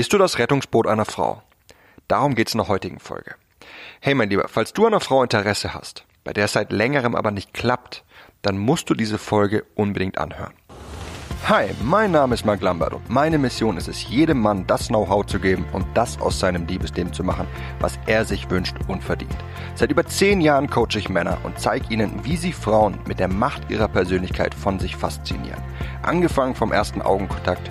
Bist du das Rettungsboot einer Frau? Darum geht's in der heutigen Folge. Hey mein Lieber, falls du einer Frau Interesse hast, bei der es seit längerem aber nicht klappt, dann musst du diese Folge unbedingt anhören. Hi, mein Name ist Mark Lambert und meine Mission ist es, jedem Mann das Know-how zu geben und das aus seinem Liebesleben zu machen, was er sich wünscht und verdient. Seit über zehn Jahren coache ich Männer und zeige ihnen, wie sie Frauen mit der Macht ihrer Persönlichkeit von sich faszinieren. Angefangen vom ersten Augenkontakt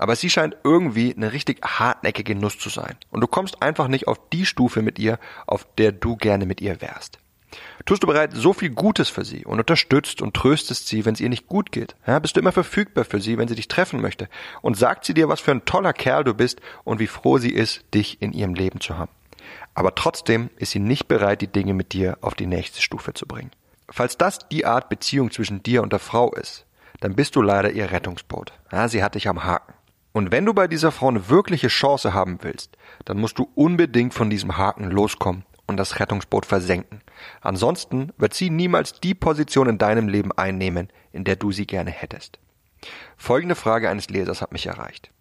aber sie scheint irgendwie eine richtig hartnäckige Nuss zu sein und du kommst einfach nicht auf die Stufe mit ihr, auf der du gerne mit ihr wärst. Tust du bereits so viel Gutes für sie und unterstützt und tröstest sie, wenn es ihr nicht gut geht? Ja, bist du immer verfügbar für sie, wenn sie dich treffen möchte? Und sagt sie dir, was für ein toller Kerl du bist und wie froh sie ist, dich in ihrem Leben zu haben? Aber trotzdem ist sie nicht bereit, die Dinge mit dir auf die nächste Stufe zu bringen. Falls das die Art Beziehung zwischen dir und der Frau ist, dann bist du leider ihr Rettungsboot. Ja, sie hat dich am Haken. Und wenn du bei dieser Frau eine wirkliche Chance haben willst, dann musst du unbedingt von diesem Haken loskommen und das Rettungsboot versenken. Ansonsten wird sie niemals die Position in deinem Leben einnehmen, in der du sie gerne hättest. Folgende Frage eines Lesers hat mich erreicht.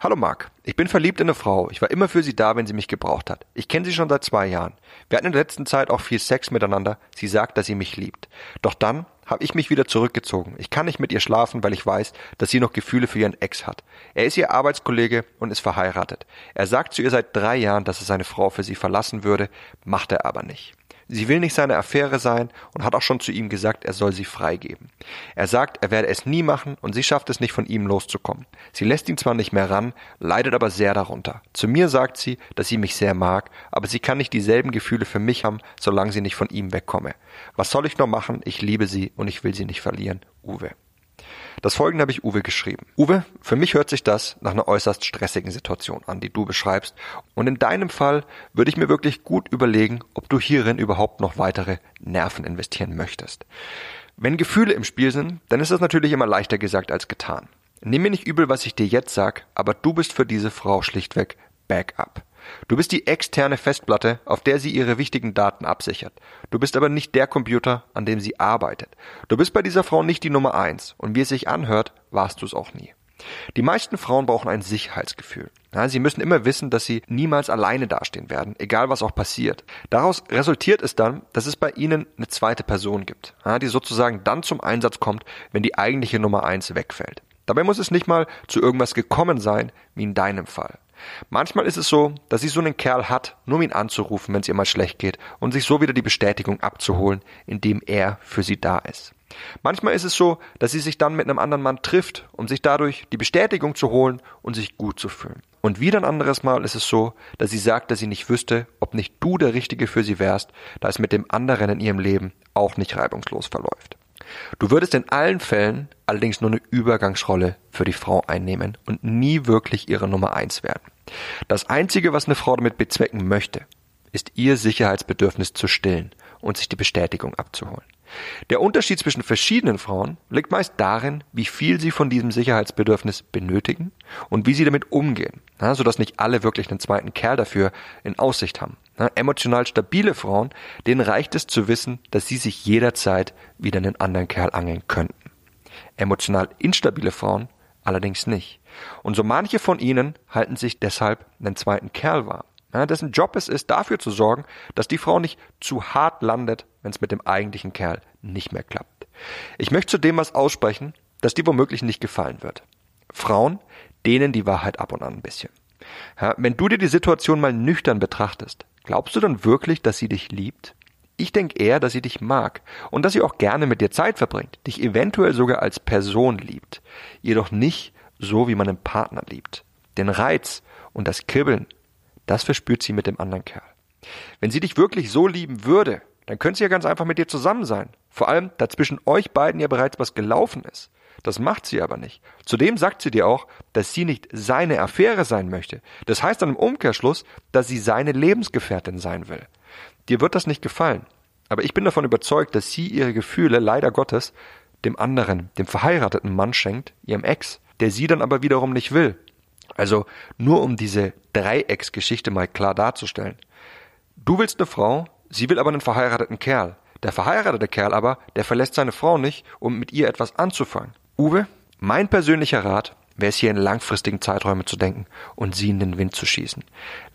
Hallo Marc, ich bin verliebt in eine Frau. Ich war immer für sie da, wenn sie mich gebraucht hat. Ich kenne sie schon seit zwei Jahren. Wir hatten in der letzten Zeit auch viel Sex miteinander. Sie sagt, dass sie mich liebt. Doch dann habe ich mich wieder zurückgezogen. Ich kann nicht mit ihr schlafen, weil ich weiß, dass sie noch Gefühle für ihren Ex hat. Er ist ihr Arbeitskollege und ist verheiratet. Er sagt zu ihr seit drei Jahren, dass er seine Frau für sie verlassen würde, macht er aber nicht. Sie will nicht seine Affäre sein und hat auch schon zu ihm gesagt, er soll sie freigeben. Er sagt, er werde es nie machen und sie schafft es nicht von ihm loszukommen. Sie lässt ihn zwar nicht mehr ran, leidet aber sehr darunter. Zu mir sagt sie, dass sie mich sehr mag, aber sie kann nicht dieselben Gefühle für mich haben, solange sie nicht von ihm wegkomme. Was soll ich nur machen? Ich liebe sie und ich will sie nicht verlieren. Uwe. Das folgende habe ich Uwe geschrieben. Uwe, für mich hört sich das nach einer äußerst stressigen Situation an, die du beschreibst. Und in deinem Fall würde ich mir wirklich gut überlegen, ob du hierin überhaupt noch weitere Nerven investieren möchtest. Wenn Gefühle im Spiel sind, dann ist das natürlich immer leichter gesagt als getan. Nimm mir nicht übel, was ich dir jetzt sag, aber du bist für diese Frau schlichtweg Backup. Du bist die externe Festplatte, auf der sie ihre wichtigen Daten absichert. Du bist aber nicht der Computer, an dem sie arbeitet. Du bist bei dieser Frau nicht die Nummer eins. Und wie es sich anhört, warst du es auch nie. Die meisten Frauen brauchen ein Sicherheitsgefühl. Ja, sie müssen immer wissen, dass sie niemals alleine dastehen werden, egal was auch passiert. Daraus resultiert es dann, dass es bei ihnen eine zweite Person gibt, ja, die sozusagen dann zum Einsatz kommt, wenn die eigentliche Nummer eins wegfällt. Dabei muss es nicht mal zu irgendwas gekommen sein, wie in deinem Fall. Manchmal ist es so, dass sie so einen Kerl hat, nur um ihn anzurufen, wenn es ihr mal schlecht geht und sich so wieder die Bestätigung abzuholen, indem er für sie da ist. Manchmal ist es so, dass sie sich dann mit einem anderen Mann trifft, um sich dadurch die Bestätigung zu holen und sich gut zu fühlen. Und wieder ein anderes Mal ist es so, dass sie sagt, dass sie nicht wüsste, ob nicht du der Richtige für sie wärst, da es mit dem anderen in ihrem Leben auch nicht reibungslos verläuft. Du würdest in allen Fällen allerdings nur eine Übergangsrolle für die Frau einnehmen und nie wirklich ihre Nummer eins werden. Das Einzige, was eine Frau damit bezwecken möchte, ist ihr Sicherheitsbedürfnis zu stillen und sich die Bestätigung abzuholen. Der Unterschied zwischen verschiedenen Frauen liegt meist darin, wie viel sie von diesem Sicherheitsbedürfnis benötigen und wie sie damit umgehen, sodass nicht alle wirklich einen zweiten Kerl dafür in Aussicht haben. Ja, emotional stabile Frauen, denen reicht es zu wissen, dass sie sich jederzeit wieder einen anderen Kerl angeln könnten. Emotional instabile Frauen allerdings nicht. Und so manche von ihnen halten sich deshalb einen zweiten Kerl wahr, ja, dessen Job es ist, dafür zu sorgen, dass die Frau nicht zu hart landet, wenn es mit dem eigentlichen Kerl nicht mehr klappt. Ich möchte zudem was aussprechen, das dir womöglich nicht gefallen wird. Frauen dehnen die Wahrheit ab und an ein bisschen. Ja, wenn du dir die Situation mal nüchtern betrachtest, glaubst du dann wirklich, dass sie dich liebt? Ich denke eher, dass sie dich mag und dass sie auch gerne mit dir Zeit verbringt, dich eventuell sogar als Person liebt, jedoch nicht so, wie man einen Partner liebt. Den Reiz und das Kribbeln, das verspürt sie mit dem anderen Kerl. Wenn sie dich wirklich so lieben würde, dann könnte sie ja ganz einfach mit dir zusammen sein. Vor allem, da zwischen euch beiden ja bereits was gelaufen ist. Das macht sie aber nicht. Zudem sagt sie dir auch, dass sie nicht seine Affäre sein möchte. Das heißt dann im Umkehrschluss, dass sie seine Lebensgefährtin sein will. Dir wird das nicht gefallen. Aber ich bin davon überzeugt, dass sie ihre Gefühle leider Gottes dem anderen, dem verheirateten Mann schenkt, ihrem Ex, der sie dann aber wiederum nicht will. Also nur um diese Dreiecksgeschichte mal klar darzustellen. Du willst eine Frau, sie will aber einen verheirateten Kerl. Der verheiratete Kerl aber, der verlässt seine Frau nicht, um mit ihr etwas anzufangen. Uwe, mein persönlicher Rat wäre es hier in langfristigen Zeiträume zu denken und sie in den Wind zu schießen.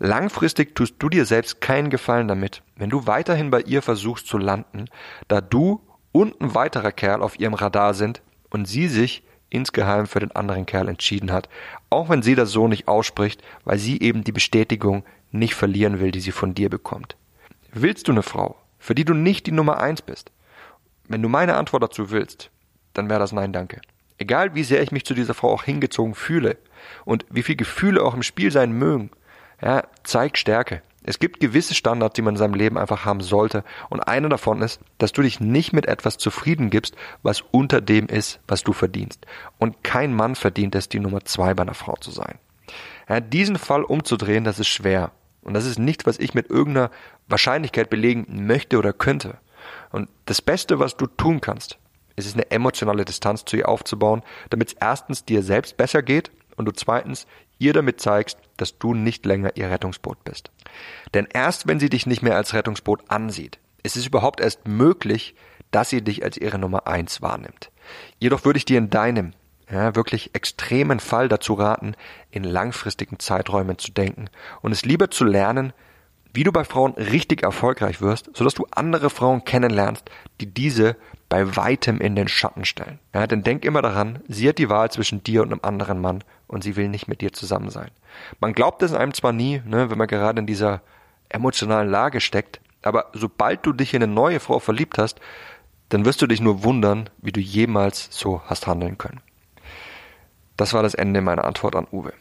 Langfristig tust du dir selbst keinen Gefallen damit, wenn du weiterhin bei ihr versuchst zu landen, da du und ein weiterer Kerl auf ihrem Radar sind und sie sich insgeheim für den anderen Kerl entschieden hat, auch wenn sie das so nicht ausspricht, weil sie eben die Bestätigung nicht verlieren will, die sie von dir bekommt. Willst du eine Frau, für die du nicht die Nummer eins bist? Wenn du meine Antwort dazu willst, dann wäre das Nein, danke. Egal wie sehr ich mich zu dieser Frau auch hingezogen fühle und wie viel Gefühle auch im Spiel sein mögen, ja, zeig Stärke. Es gibt gewisse Standards, die man in seinem Leben einfach haben sollte. Und einer davon ist, dass du dich nicht mit etwas zufrieden gibst, was unter dem ist, was du verdienst. Und kein Mann verdient es, die Nummer zwei bei einer Frau zu sein. Ja, diesen Fall umzudrehen, das ist schwer. Und das ist nichts, was ich mit irgendeiner Wahrscheinlichkeit belegen möchte oder könnte. Und das Beste, was du tun kannst, ist es eine emotionale Distanz zu ihr aufzubauen, damit es erstens dir selbst besser geht und du zweitens ihr damit zeigst, dass du nicht länger ihr Rettungsboot bist. Denn erst wenn sie dich nicht mehr als Rettungsboot ansieht, ist es überhaupt erst möglich, dass sie dich als ihre Nummer eins wahrnimmt. Jedoch würde ich dir in deinem ja, wirklich extremen Fall dazu raten, in langfristigen Zeiträumen zu denken und es lieber zu lernen, wie du bei Frauen richtig erfolgreich wirst, sodass du andere Frauen kennenlernst, die diese bei weitem in den Schatten stellen. Ja, denn denk immer daran, sie hat die Wahl zwischen dir und einem anderen Mann und sie will nicht mit dir zusammen sein. Man glaubt es einem zwar nie, ne, wenn man gerade in dieser emotionalen Lage steckt, aber sobald du dich in eine neue Frau verliebt hast, dann wirst du dich nur wundern, wie du jemals so hast handeln können. Das war das Ende meiner Antwort an Uwe.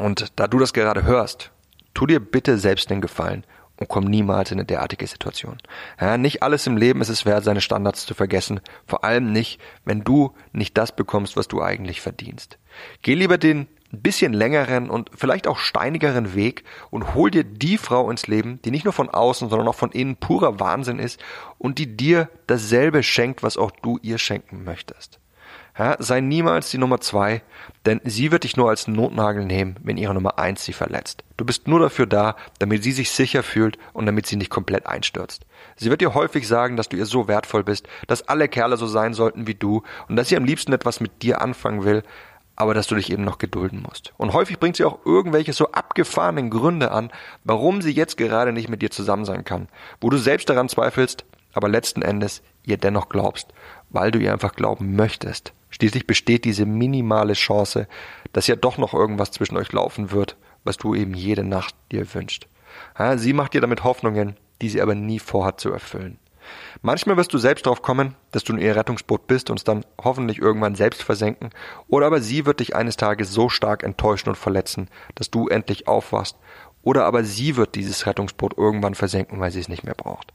Und da du das gerade hörst, tu dir bitte selbst den Gefallen und komm niemals in eine derartige Situation. Ja, nicht alles im Leben ist es wert, seine Standards zu vergessen, vor allem nicht, wenn du nicht das bekommst, was du eigentlich verdienst. Geh lieber den bisschen längeren und vielleicht auch steinigeren Weg und hol dir die Frau ins Leben, die nicht nur von außen, sondern auch von innen purer Wahnsinn ist und die dir dasselbe schenkt, was auch du ihr schenken möchtest. Ja, sei niemals die Nummer zwei, denn sie wird dich nur als Notnagel nehmen, wenn ihre Nummer eins sie verletzt. Du bist nur dafür da, damit sie sich sicher fühlt und damit sie nicht komplett einstürzt. Sie wird dir häufig sagen, dass du ihr so wertvoll bist, dass alle Kerle so sein sollten wie du und dass sie am liebsten etwas mit dir anfangen will, aber dass du dich eben noch gedulden musst. Und häufig bringt sie auch irgendwelche so abgefahrenen Gründe an, warum sie jetzt gerade nicht mit dir zusammen sein kann, wo du selbst daran zweifelst, aber letzten Endes ihr dennoch glaubst, weil du ihr einfach glauben möchtest. Schließlich besteht diese minimale Chance, dass ja doch noch irgendwas zwischen euch laufen wird, was du eben jede Nacht dir wünscht. Ja, sie macht dir damit Hoffnungen, die sie aber nie vorhat zu erfüllen. Manchmal wirst du selbst darauf kommen, dass du in ihr Rettungsboot bist und es dann hoffentlich irgendwann selbst versenken, oder aber sie wird dich eines Tages so stark enttäuschen und verletzen, dass du endlich aufwachst, oder aber sie wird dieses Rettungsboot irgendwann versenken, weil sie es nicht mehr braucht.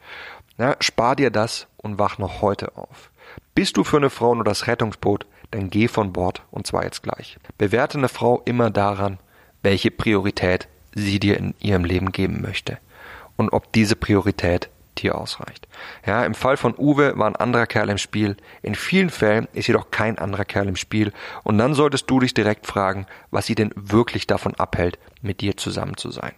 Ja, spar dir das und wach noch heute auf. Bist du für eine Frau nur das Rettungsboot, dann geh von Bord und zwar jetzt gleich. Bewerte eine Frau immer daran, welche Priorität sie dir in ihrem Leben geben möchte und ob diese Priorität dir ausreicht. Ja, im Fall von Uwe war ein anderer Kerl im Spiel. In vielen Fällen ist jedoch kein anderer Kerl im Spiel. Und dann solltest du dich direkt fragen, was sie denn wirklich davon abhält, mit dir zusammen zu sein.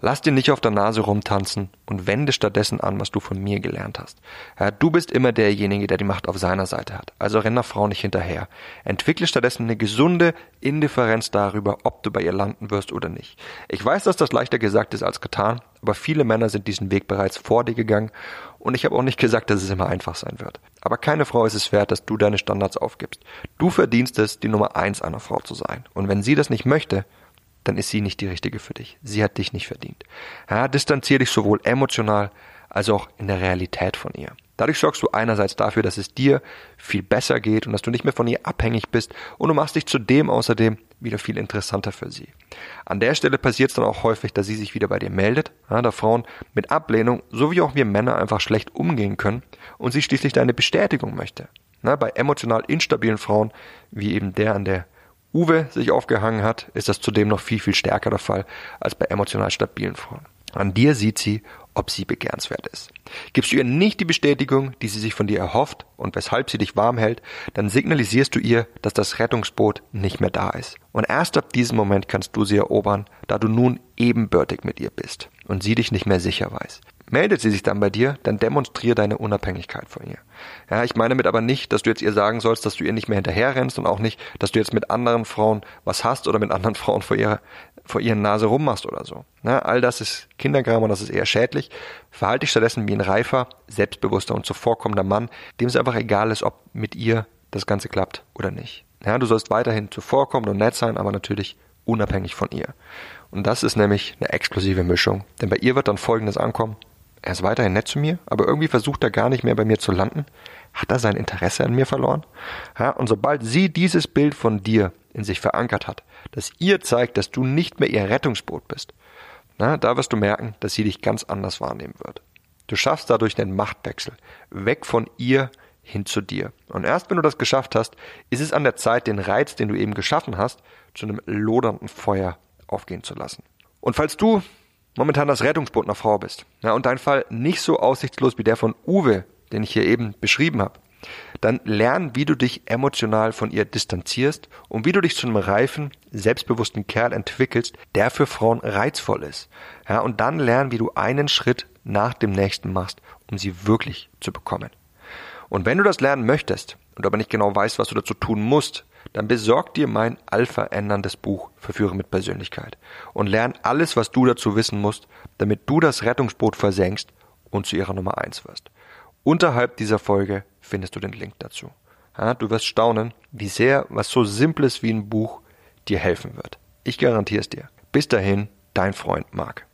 Lass dir nicht auf der Nase rumtanzen und wende stattdessen an, was du von mir gelernt hast. Ja, du bist immer derjenige, der die Macht auf seiner Seite hat. Also renn der Frau nicht hinterher. Entwickle stattdessen eine gesunde Indifferenz darüber, ob du bei ihr landen wirst oder nicht. Ich weiß, dass das leichter gesagt ist als getan, aber viele Männer sind diesen Weg bereits vor dir gegangen und ich habe auch nicht gesagt, dass es immer einfach sein wird. Aber keine Frau ist es wert, dass du deine Standards aufgibst. Du verdienst es, die Nummer eins einer Frau zu sein. Und wenn sie das nicht möchte, dann ist sie nicht die richtige für dich. Sie hat dich nicht verdient. Ja, distanzier dich sowohl emotional als auch in der Realität von ihr. Dadurch sorgst du einerseits dafür, dass es dir viel besser geht und dass du nicht mehr von ihr abhängig bist und du machst dich zudem außerdem wieder viel interessanter für sie. An der Stelle passiert es dann auch häufig, dass sie sich wieder bei dir meldet, ja, da Frauen mit Ablehnung, so wie auch wir Männer einfach schlecht umgehen können und sie schließlich deine Bestätigung möchte. Na, bei emotional instabilen Frauen, wie eben der an der Uwe sich aufgehangen hat, ist das zudem noch viel, viel stärker der Fall als bei emotional stabilen Frauen. An dir sieht sie, ob sie begehrenswert ist. Gibst du ihr nicht die Bestätigung, die sie sich von dir erhofft und weshalb sie dich warm hält, dann signalisierst du ihr, dass das Rettungsboot nicht mehr da ist. Und erst ab diesem Moment kannst du sie erobern, da du nun ebenbürtig mit ihr bist und sie dich nicht mehr sicher weiß. Meldet sie sich dann bei dir, dann demonstriere deine Unabhängigkeit von ihr. Ja, ich meine damit aber nicht, dass du jetzt ihr sagen sollst, dass du ihr nicht mehr hinterherrennst und auch nicht, dass du jetzt mit anderen Frauen was hast oder mit anderen Frauen vor ihrer, vor ihren Nase rummachst oder so. Ja, all das ist Kinderkram und das ist eher schädlich. Verhalte dich stattdessen wie ein reifer, selbstbewusster und zuvorkommender Mann, dem es einfach egal ist, ob mit ihr das Ganze klappt oder nicht. Ja, du sollst weiterhin zuvorkommen und nett sein, aber natürlich unabhängig von ihr. Und das ist nämlich eine exklusive Mischung. Denn bei ihr wird dann Folgendes ankommen. Er ist weiterhin nett zu mir, aber irgendwie versucht er gar nicht mehr bei mir zu landen. Hat er sein Interesse an mir verloren? Ja, und sobald sie dieses Bild von dir in sich verankert hat, das ihr zeigt, dass du nicht mehr ihr Rettungsboot bist, na, da wirst du merken, dass sie dich ganz anders wahrnehmen wird. Du schaffst dadurch den Machtwechsel. Weg von ihr hin zu dir. Und erst wenn du das geschafft hast, ist es an der Zeit, den Reiz, den du eben geschaffen hast, zu einem lodernden Feuer aufgehen zu lassen. Und falls du momentan das Rettungsboot einer Frau bist, ja, und dein Fall nicht so aussichtslos wie der von Uwe, den ich hier eben beschrieben habe, dann lern, wie du dich emotional von ihr distanzierst und wie du dich zu einem reifen, selbstbewussten Kerl entwickelst, der für Frauen reizvoll ist. Ja, und dann lern, wie du einen Schritt nach dem nächsten machst, um sie wirklich zu bekommen. Und wenn du das lernen möchtest und aber nicht genau weißt, was du dazu tun musst, dann besorg dir mein Alpha änderndes Buch Verführe mit Persönlichkeit und lern alles, was du dazu wissen musst, damit du das Rettungsboot versenkst und zu ihrer Nummer eins wirst. Unterhalb dieser Folge findest du den Link dazu. Ja, du wirst staunen, wie sehr was so Simples wie ein Buch dir helfen wird. Ich garantiere es dir. Bis dahin, dein Freund Marc.